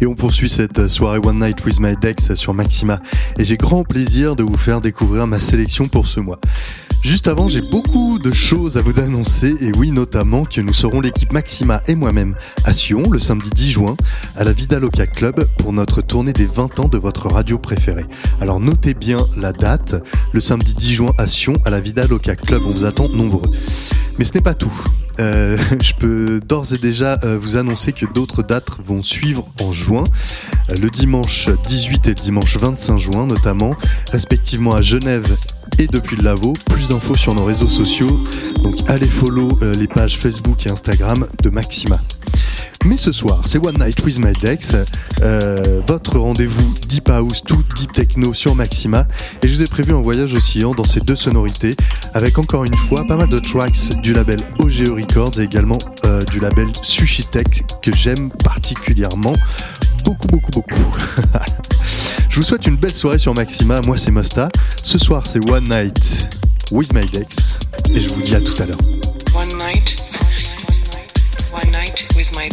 Et on poursuit cette soirée One Night with My Dex sur Maxima. Et j'ai grand plaisir de vous faire découvrir ma sélection pour ce mois. Juste avant, j'ai beaucoup de choses à vous annoncer et oui, notamment que nous serons l'équipe Maxima et moi-même à Sion le samedi 10 juin à la Vida Loca Club pour notre tournée des 20 ans de votre radio préférée. Alors notez bien la date, le samedi 10 juin à Sion à la Vida Loca Club, on vous attend nombreux. Mais ce n'est pas tout. Euh, je peux d'ores et déjà euh, vous annoncer que d'autres dates vont suivre en juin, euh, le dimanche 18 et le dimanche 25 juin notamment, respectivement à Genève et depuis le Lavaux. Plus d'infos sur nos réseaux sociaux, donc allez follow les pages Facebook et Instagram de Maxima. Mais ce soir, c'est One Night with My Dex, euh, votre rendez-vous Deep House, tout Deep Techno sur Maxima. Et je vous ai prévu un voyage oscillant dans ces deux sonorités, avec encore une fois pas mal de tracks du label OGE Records et également euh, du label Sushi Tech que j'aime particulièrement. Beaucoup, beaucoup, beaucoup. je vous souhaite une belle soirée sur Maxima. Moi, c'est Mosta. Ce soir, c'est One Night with My Dex. Et je vous dis à tout à l'heure. One night with my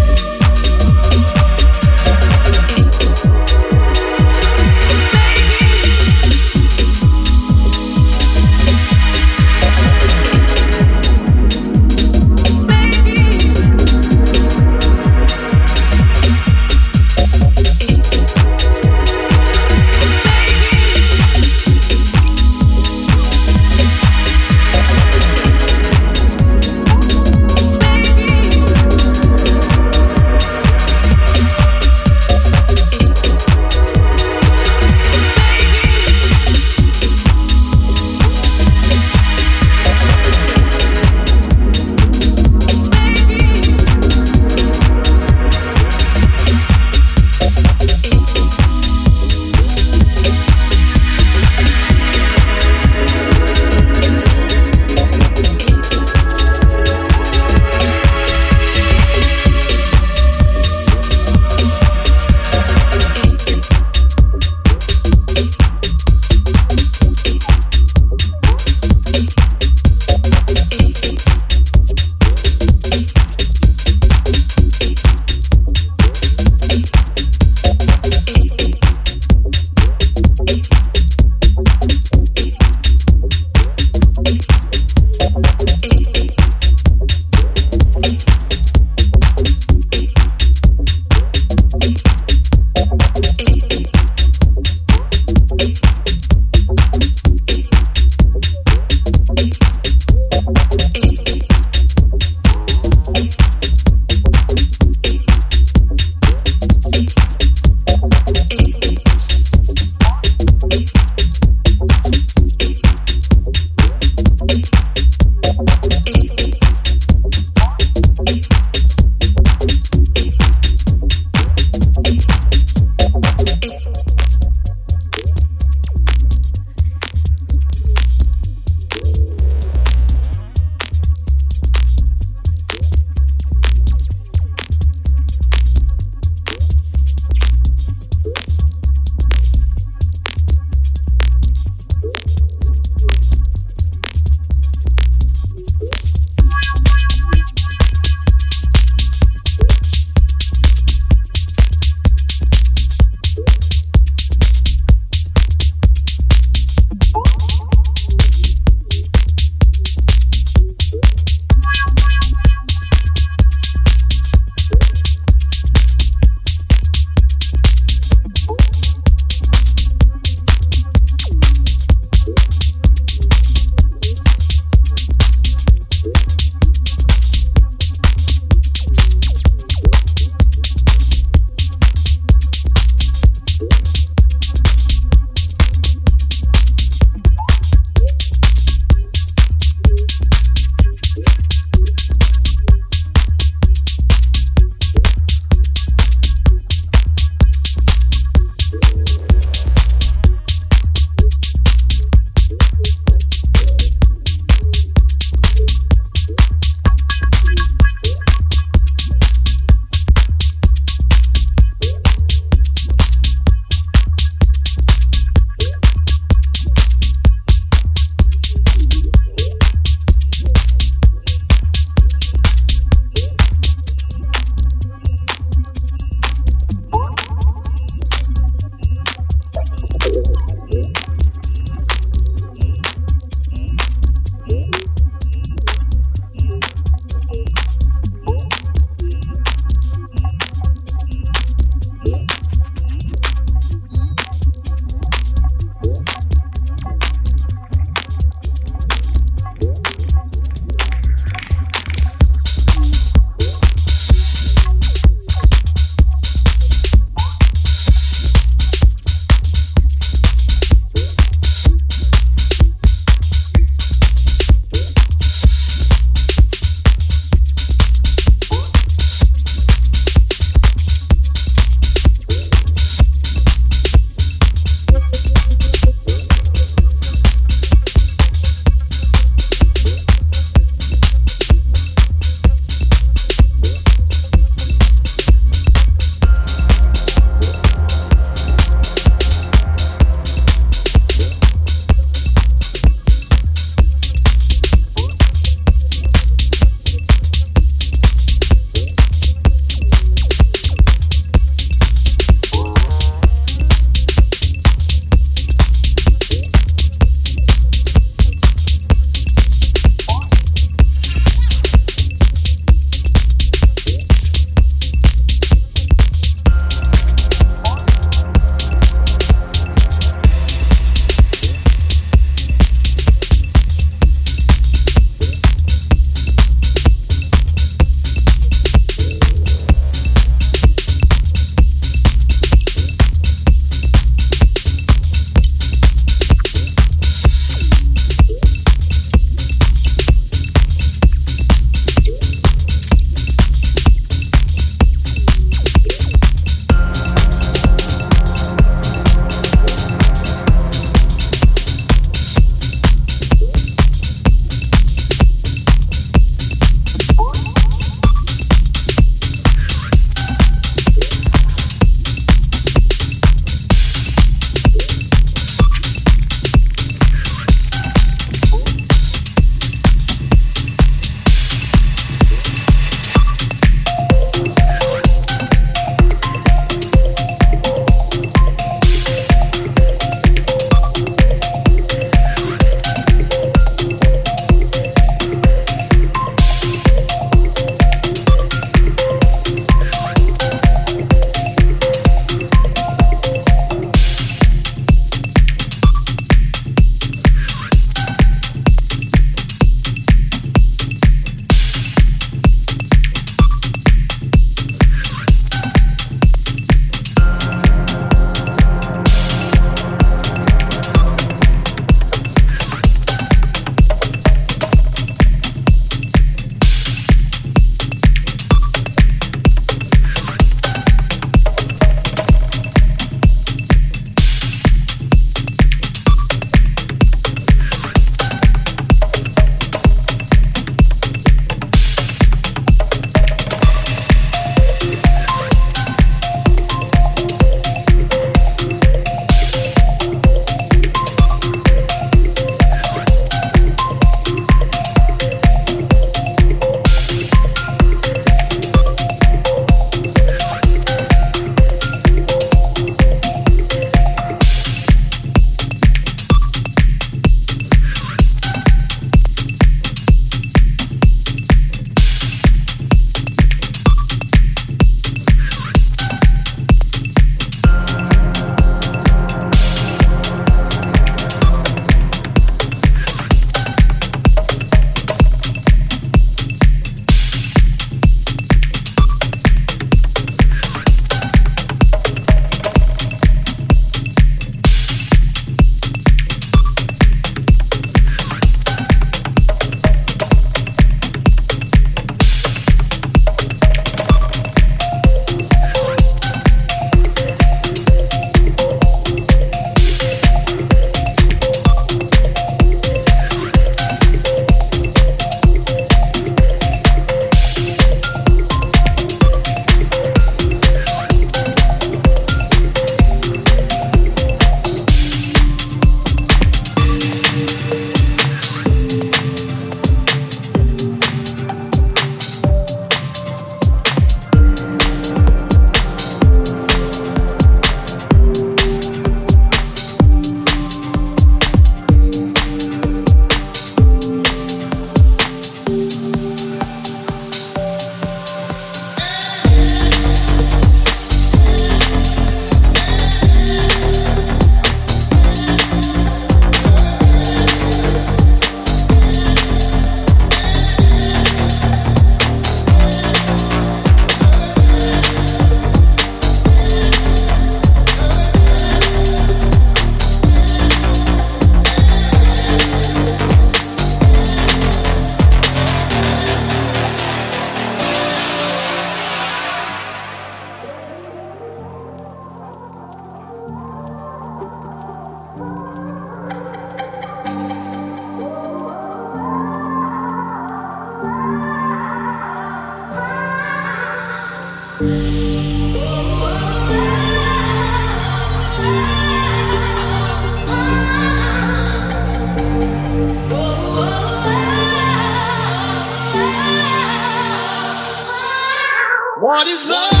What is love?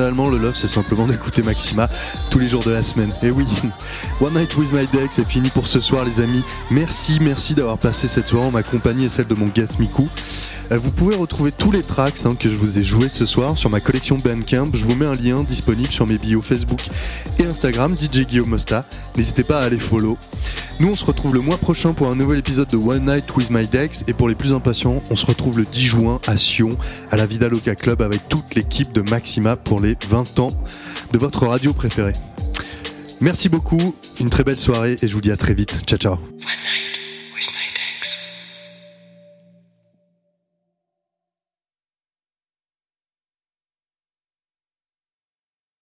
Finalement, le love, c'est simplement d'écouter Maxima tous les jours de la semaine. Eh oui, One Night with My Deck, c'est fini pour ce soir, les amis. Merci, merci d'avoir passé cette soirée en ma compagnie et celle de mon guest Miku. Euh, Vous pouvez retrouver tous les tracks hein, que je vous ai joués ce soir sur ma collection Bandcamp. Je vous mets un lien disponible sur mes bios Facebook et Instagram, DJ Guillaume Mosta. N'hésitez pas à aller follow. Nous, on se retrouve le mois prochain pour un nouvel épisode de One Night with My Dex. Et pour les plus impatients, on se retrouve le 10 juin à Sion, à la Vida Loca Club, avec toute l'équipe de Maxima pour les 20 ans de votre radio préférée. Merci beaucoup, une très belle soirée et je vous dis à très vite. Ciao ciao.